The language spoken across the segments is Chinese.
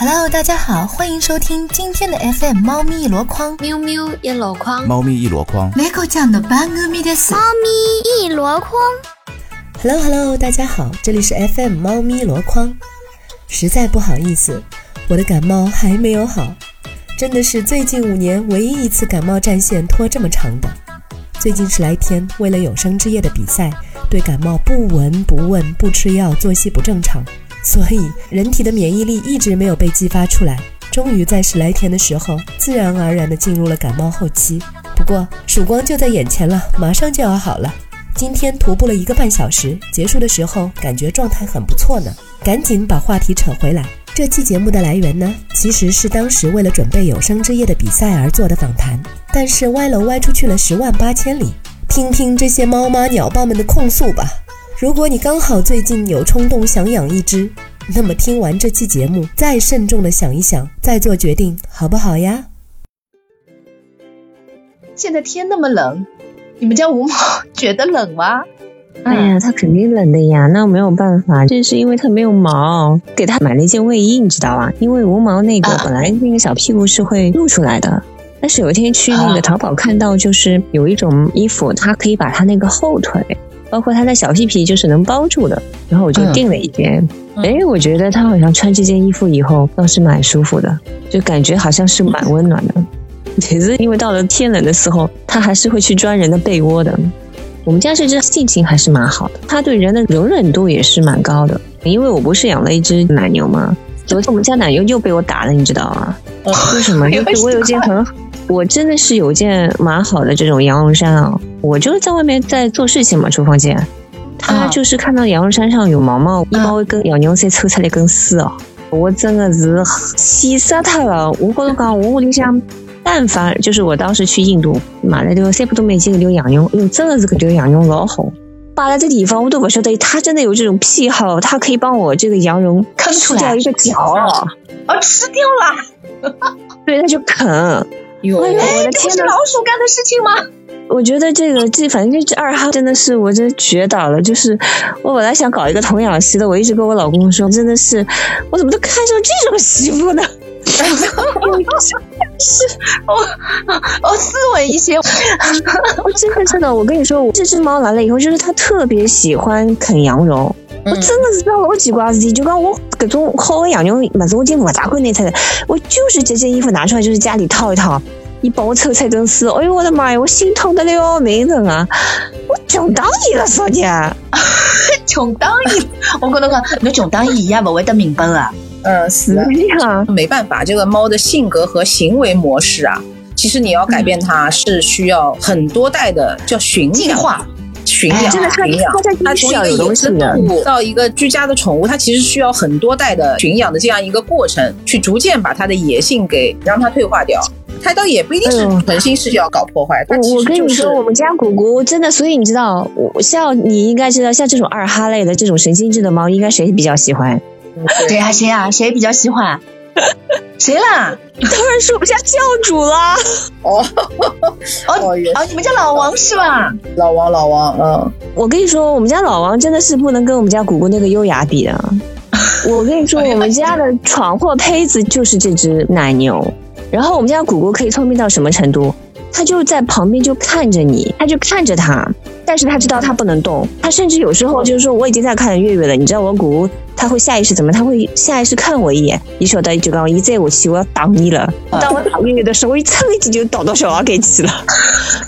Hello，大家好，欢迎收听今天的 FM 猫咪一箩筐，喵喵一箩筐，猫咪一箩筐。猫ちゃんの番組です。猫咪一箩筐。 Hello Hello，大家好，这里是 FM 猫咪箩筐。实在不好意思，我的感冒还没有好，真的是最近五年唯一一次感冒战线拖这么长的。最近十来天，为了有生之夜的比赛，对感冒不闻不问，不吃药，作息不正常， 所以人体的免疫力一直没有被激发出来。终于在十来天的时候，自然而然地进入了感冒后期。不过曙光就在眼前了，马上就要好了。今天徒步了一个半小时，结束的时候感觉状态很不错呢。赶紧把话题扯回来。这期节目的来源呢，其实是当时为了准备有生之夜的比赛而做的访谈，但是歪楼歪出去了十万八千里。听听这些猫妈鸟爸们的控诉吧。如果你刚好最近有冲动想养一只，那么听完这期节目，再慎重的想一想，再做决定，好不好呀？现在天那么冷，你们家无毛觉得冷吗？哎呀，它肯定冷的呀，那没有办法，这是因为它没有毛，给它买了一件卫衣，你知道吧？因为无毛那个啊本来那个小屁股是会露出来的，但是有一天去那啊个淘宝看到，就是有一种衣服，它可以把它那个后腿，包括它的小屁屁，就是能包住的，然后我就嗯订了一件。嗯哎、我觉得它好像穿这件衣服以后倒是蛮舒服的，就感觉好像是蛮温暖的。其实因为到了天冷的时候，它还是会去钻人的被窝的。我们家这只性情还是蛮好的，它对人的容忍度也是蛮高的。因为我不是养了一只奶牛吗？昨天我们家奶牛又被我打了，你知道吗？为什么？因为我有一件很，我真的是有件蛮好的这种羊绒衫啊。我就是在外面在做事情嘛，厨房间，他啊就是看到羊绒衫上有毛毛，一包一根羊绒衫抽出来一根丝哦，我真的是气死他了。我跟你讲，我屋里向。但凡就是我当时去印度买了这个三百多美金的条羊绒，哟，真的是个这个羊绒老好，摆在这地方我都不晓得，他真的有这种癖好，他可以帮我这个羊绒啃出掉一个 角，哦，吃掉了！对，他就啃。哟哎呦我的这不是老鼠干的事情吗？我觉得这个这反正这只二哈真的是我真绝倒了，就是我本来想搞一个童养媳的，我一直跟我老公说，真的是我怎么都看上这种媳妇呢？是 我哦，斯文一些。我真的真的，我跟你说，我这只猫来了以后，就是它特别喜欢啃羊绒。我真的是老奇怪事体，就讲我搿种好的羊绒，么子我已经不大会拿出来，我就是这件衣服拿出来，就是家里套一套，一帮我抽出来根丝，哎呦我的妈呀，我心痛的了没人啊！我穷当你了，说你。穷当一，我跟侬讲，侬穷当一也勿会得明白啊。嗯，是的，呀，没办法，这个猫的性格和行为模式啊，其实你要改变它是需要很多代的叫驯化，驯养、驯养。它从一个地上有东野生动。物到一个居家的宠物，它其实需要很多代的驯养的这样一个过程，去逐渐把它的野性给让它退化掉。它倒也不一定是存心是要搞破坏，它我其实就是我跟你说，我们家果果真的，所以你知道，我像你应该知道，像这种二哈类的这种神经质的猫，应该谁比较喜欢？谁啊谁啊谁比较喜欢？谁啦？当然是我们家教主啦。哦哦哦你们家老王是吧？老王老王，嗯，我跟你说，我们家老王真的是不能跟我们家果果那个优雅比的。我跟你说，我们家的闯祸胚子就是这只奶牛。然后我们家果果可以聪明到什么程度？它就在旁边就看着你，他就看着他，但是他知道他不能动。他甚至有时候就是说，我已经在看月月了，你知道我果果它会下意识怎么？他会下意识看我一眼。你晓得就刚一再下去我要打你了。当我打月月的时候，我一蹭一记就倒到小娃给去了。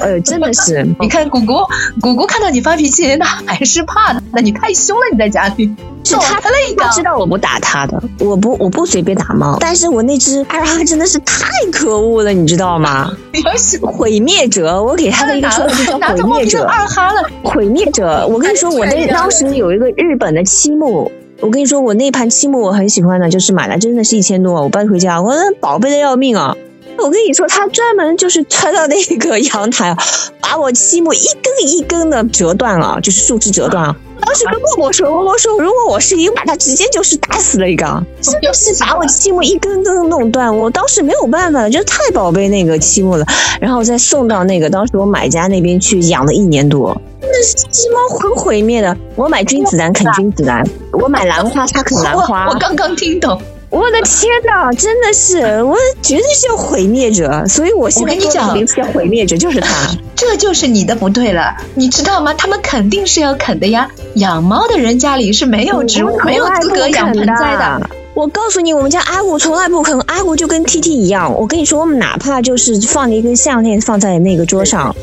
哎呦，真的是。你看姑姑，姑姑看到你发脾气，那还是怕的。那你太凶了，你在家里。是他他了一他知，道我不打他的，我不我不随便打猫，但是我那只二哈真的是太可恶了，你知道吗？你是毁灭者，我给他的一个绰号 就叫毁灭者。二哈了，毁灭者，我跟你说，我那当时有一个日本的漆木，我跟你说，我那盘漆木我很喜欢的，就是买来真的是一千多，我搬回家，我那宝贝的要命啊！我跟你说，他专门就是穿到那个阳台，把我漆木一根一根的折断了，就是树枝折断了。当时跟默默说，默默说，如果我是一个，把他直接就是打死了一个，真的是把我漆木一根根弄断。我当时没有办法，就太宝贝那个漆木了，然后再送到那个当时我买家那边去养了一年多。那是鸡猫很毁灭的。我买君子兰啃君子兰，我买兰花它啃兰花我。刚刚听懂，我的天哪，真的是，我绝对是要毁灭者，所以我现在我跟你讲名字毁灭者就是他。这就是你的不对了，你知道吗？他们肯定是要啃的呀。养猫的人家里是没有植物、没有资格养盆栽的。我告诉你，我们家阿古从来不啃，阿古就跟 T T 一样。我跟你说，我们哪怕就是放了一根项链放在那个桌上，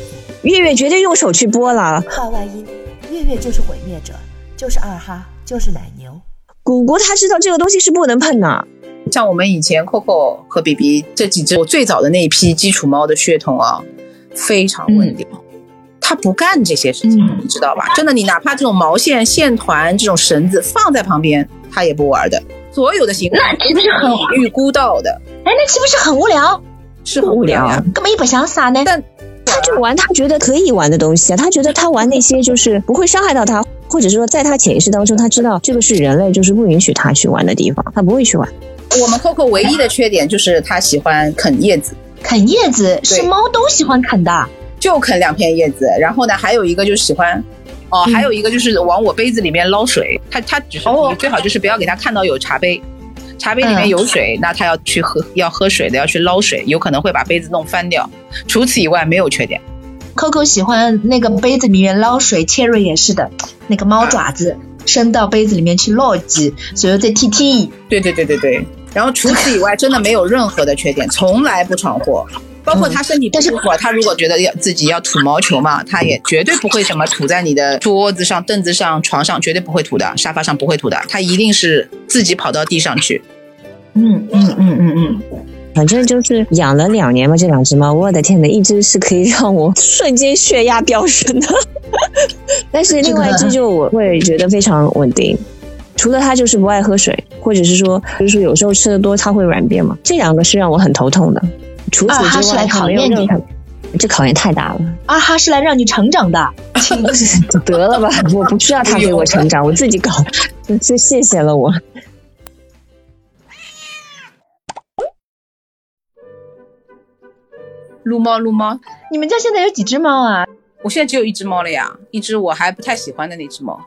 月月绝对用手去拨了。话外音，月月就是毁灭者，就是二哈，就是奶牛。谷谷他知道这个东西是不能碰的。像我们以前 Coco 和 BB 这几只我最早的那一批基础猫的血统啊，非常稳定。它不干这些事情，你知道吧？真的，你哪怕这种毛线线团、这种绳子放在旁边，它也不玩的。所有的行为那岂不是很预估到的？哎，那岂不是很无聊？是很无聊啊。根本也不想撒呢。但他就玩他觉得可以玩的东西啊，他觉得他玩那些就是不会伤害到他，或者是说在他潜意识当中，他知道这个是人类就是不允许他去玩的地方，他不会去玩。我们 Coco 唯一的缺点就是他喜欢啃叶子，啃叶子是猫都喜欢啃的，就啃两片叶子。然后呢，还有一个就是喜欢，哦，还有一个就是往我杯子里面捞水。他他只是你最好就是不要给他看到有茶杯，茶杯里面有水，那他要去喝要喝水的要去捞水，有可能会把杯子弄翻掉。除此以外没有缺点。Coco 喜欢那个杯子里面捞水，Cherry 也是的，那个猫爪子伸到杯子里面去捞几，所以在踢踢。对对对对对。然后除此以外，真的没有任何的缺点，从来不闯祸。包括他身体不舒服，他如果觉得要自己要吐毛球嘛，他也绝对不会什么吐在你的桌子上、凳子上、床上，绝对不会吐的，沙发上不会吐的，他一定是自己跑到地上去。嗯嗯嗯嗯嗯。反正就是养了两年嘛，这两只猫，我的天呐，一只是可以让我瞬间血压飙升的，但是另外一只就我会觉得非常稳定。除了它就是不爱喝水，或者是说，就是说有时候吃的多它会软便嘛，这两个是让我很头痛的。除此之外，它没有任何，这考验太大了。啊哈是来让你成长的，得了吧，我不需要它给我成长，我自己搞，就谢谢了我。撸猫撸猫，你们家现在有几只猫啊？我现在只有一只猫了呀，一只我还不太喜欢的那只猫，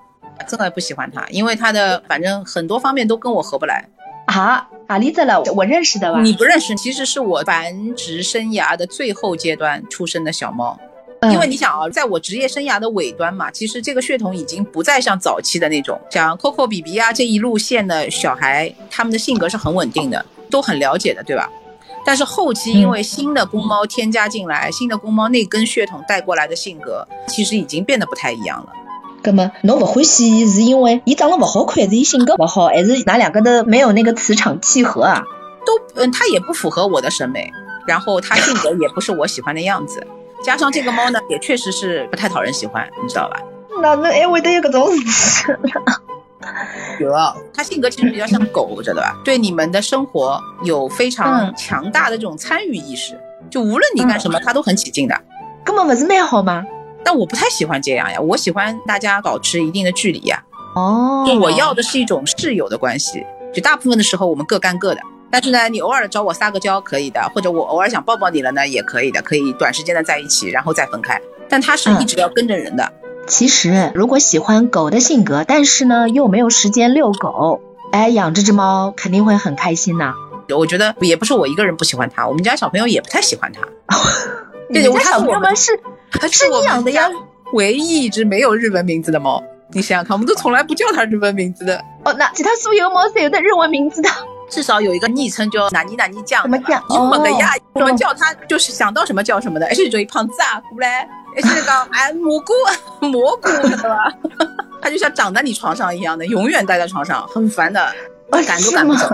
真的不喜欢它，因为它的反正很多方面都跟我合不来。啊，哪里子了？我认识的吧？你不认识，其实是我繁殖生涯的最后阶段出生的小猫。嗯因为你想啊，在我职业生涯的尾端嘛，其实这个血统已经不再像早期的那种，像 Coco、BB 啊这一路线的小孩，他们的性格是很稳定的，都很了解的，对吧？但是后期因为新的公猫添加进来，新的公猫那根血统带过来的性格，其实已经变得不太一样了。那么侬不欢喜伊是因为伊长得不好看，是伊性格不好，还是哪两个的没有那个磁场契合啊？都嗯，它也不符合我的审美，然后它性格也不是我喜欢的样子，加上这个猫呢，也确实是不太讨人喜欢，你知道吧？哪能还会得有搿种事？有，他性格其实比较像狗，知道吧？对你们的生活有非常嗯强大的这种参与意识，就无论你干什么，他都很起劲的。根本不是蛮好吗？但我不太喜欢这样呀，我喜欢大家保持一定的距离呀。哦就我要的是一种室友的关系，就大部分的时候我们各干各的。但是呢，你偶尔找我撒个娇可以的，或者我偶尔想抱抱你了呢，也可以的，可以短时间的在一起，然后再分开。但他是一直要跟着人的，其实如果喜欢狗的性格，但是呢又没有时间遛狗，哎，养这只猫肯定会很开心呐。我觉得也不是我一个人不喜欢它，我们家小朋友也不太喜欢它。对，我们家小朋友们是是你养的呀？唯一一只没有日文名字的猫。你想想看，我们都从来不叫它日文名字的，哦，那其他所有猫是有的日文名字的，至少有一个昵称叫哪尼哪尼酱。什么讲？你么的呀？哦怎么叫它就是想到什么叫什么的，而且就一胖子啊，过来，而且讲哎蘑菇蘑菇，知道吧？它就像长在你床上一样的，永远待在床上，很烦的，哦赶都赶不走。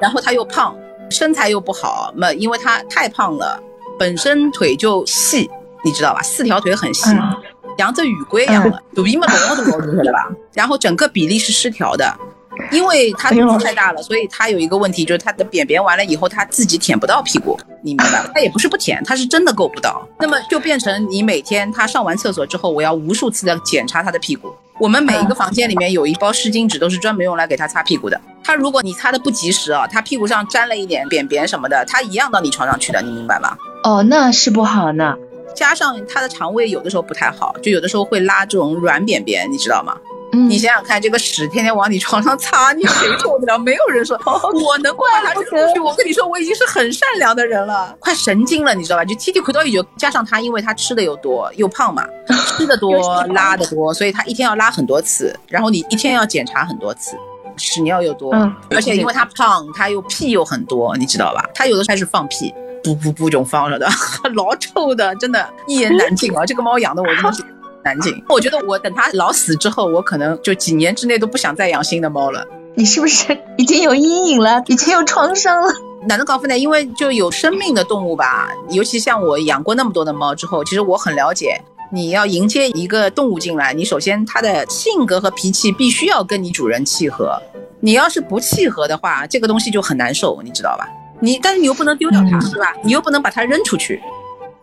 然后它又胖，身材又不好，嘛，因为它太胖了，本身腿就细，你知道吧？四条腿很细，嗯像只鱼龟一样的，肚皮嘛隆都隆出来了吧？然后整个比例是失调的，因为它肚子太大了，所以它有一个问题，就是它的便便完了以后，它自己舔不到屁股，你明白吧？它也不是不舔，它是真的够不到。那么就变成你每天他上完厕所之后，我要无数次的检查他的屁股。我们每一个房间里面有一包湿巾纸，都是专门用来给他擦屁股的。他如果你擦的不及时啊，他屁股上沾了一点便便什么的，他一样到你床上去的，你明白吧？哦，那是不好呢。加上他的肠胃有的时候不太好，就有的时候会拉这种软便便，你知道吗？嗯你想想看，这个屎天天往你床上擦，你谁受得了？没有人说 我能把它扔出去。我跟你说，我已经是很善良的人了，快神经了，你知道吧？就天天回到一就加上他，因为他吃的又多又胖嘛，吃的多拉的多，所以他一天要拉很多次，然后你一天要检查很多次。屎尿又多，嗯而且因为他胖，他又屁又很多，你知道吧？他有的时候开始放屁，不不不这种放着的，老臭的，真的，一言难尽啊！这个猫养的我真的是难尽。我觉得我等它老死之后，我可能就几年之内都不想再养新的猫了。你是不是已经有阴影了，已经有创伤了？哪能搞分呢？因为就有生命的动物吧，尤其像我养过那么多的猫之后，其实我很了解。你要迎接一个动物进来，你首先它的性格和脾气必须要跟你主人契合。你要是不契合的话，这个东西就很难受，你知道吧？你但是你又不能丢掉它，嗯是吧？你又不能把它扔出去。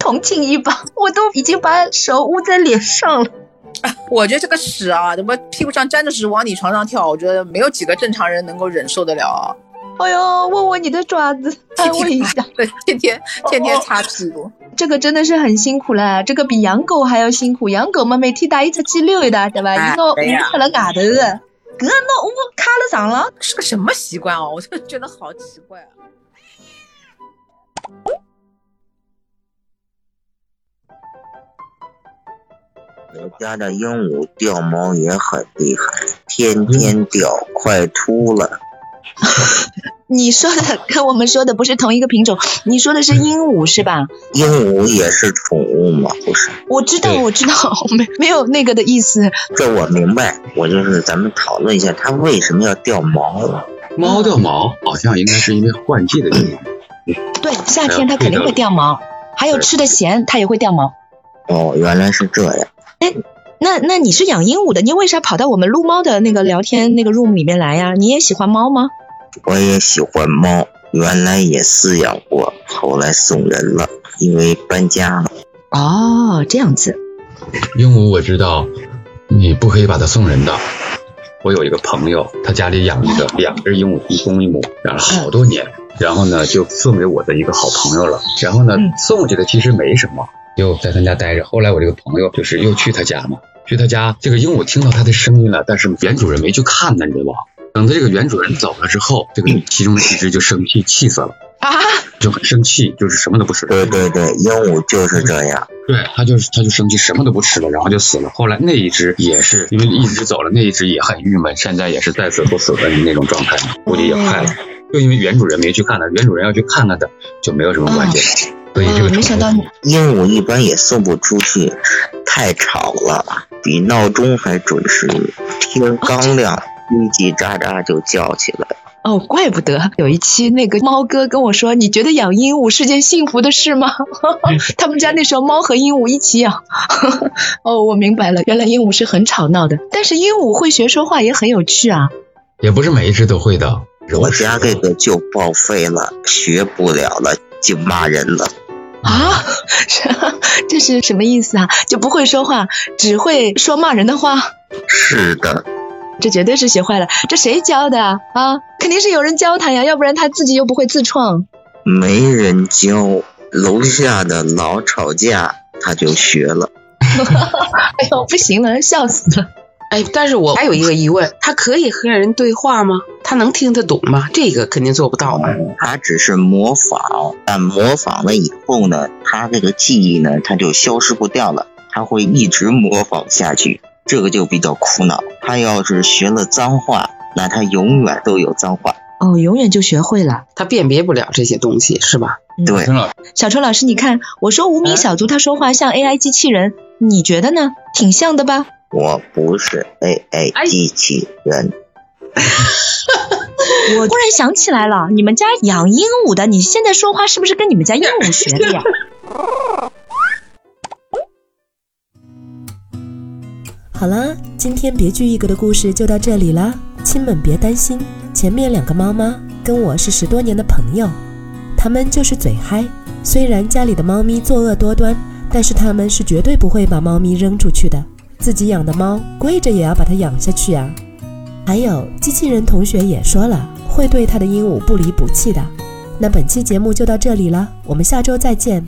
同情一把，我都已经把手捂在脸上了。我觉得这个屎啊，怎么屁股上沾着屎往你床上跳，我觉得没有几个正常人能够忍受得了啊。哎呦，握握你的爪子，安慰一下。对，天天天天擦屁股。这个真的是很辛苦了，这个比养狗还要辛苦。养狗嘛，每天带一出去溜一达，对吧？哎一到对呀捂出了外头的，搿那捂卡了上了。是个什么习惯啊？我就觉得好奇怪啊。我家的鹦鹉掉毛也很厉害，天天掉，快秃了。你说的跟我们说的不是同一个品种，你说的是鹦鹉是吧？鹦鹉也是宠物嘛，不是？我知道，我知道，没没有那个的意思。这我明白，我就是咱们讨论一下，它为什么要掉毛？猫掉毛好像应该是因为换季的原因。对，夏天它肯定会掉毛，还有吃的咸它也会掉毛。哦，原来是这样。那那你是养鹦鹉的，你为啥跑到我们撸猫的那个聊天那个 room 里面来呀？你也喜欢猫吗？我也喜欢猫，原来也饲养过，后来送人了，因为搬家了。哦，这样子。鹦鹉我知道，你不可以把它送人的。我有一个朋友，他家里养一个 两只鹦鹉，一公一母，养了好多年，然后呢就送给我的一个好朋友了。然后呢嗯送过去的其实没什么，就在他家待着。后来我这个朋友就是又去他家嘛，去他家，这个鹦鹉听到他的声音了，但是原主人没去看呢，你知道吧？等他这个原主人走了之后，这个其中的一只就生气，气死了，啊，就很生气，就是什么都不吃。对对对，鹦鹉就是这样。对，它就是它就生气，什么都不吃了，然后就死了。后来那一只也是因为一只走了，那一只也很郁闷，现在也是在死不死的那种状态，估计也快了。就因为原主人没去看它，原主人要去看看它，就没有什么关系了。所以这个哦没想到你鹦鹉一般也送不出去，太吵了，比闹钟还准时。天刚亮，叽叽喳喳就叫起来。哦，怪不得有一期那个猫哥跟我说，你觉得养鹦鹉是件幸福的事吗？他们家那时候猫和鹦鹉一起养。哦，我明白了，原来鹦鹉是很吵闹的，但是鹦鹉会学说话也很有趣啊。也不是每一只都会的。我家这个就报废了，学不了了，就骂人了。啊，这是什么意思啊？就不会说话，只会说骂人的话。是的，这绝对是学坏了，这谁教的啊？啊，肯定是有人教他呀，要不然他自己又不会自创。没人教，楼下的老吵架，他就学了。哎呦，不行了，笑死了。哎，但是我还有一个疑问，他可以和人对话吗？他能听得懂吗？这个肯定做不到吧？他只是模仿，但模仿了以后呢，他这个记忆呢，他就消失不掉了，他会一直模仿下去，这个就比较苦恼。他要是学了脏话，那他永远都有脏话。哦，永远就学会了。他辨别不了这些东西，是吧？对，小陈老师，你看我说无名小卒他说话像 AI 机器人，你觉得呢？挺像的吧？我不是 AI 机器人，我突然想起来了，你们家养鹦鹉的，你现在说话是不是跟你们家鹦鹉学的呀？好了，今天别具一格的故事就到这里啦。亲们别担心，前面两个猫妈跟我是十多年的朋友，它们就是嘴嗨。虽然家里的猫咪作恶多端，但是它们是绝对不会把猫咪扔出去的。自己养的猫，跪着也要把它养下去啊。还有，机器人同学也说了，会对他的鹦鹉不离不弃的。那本期节目就到这里了，我们下周再见。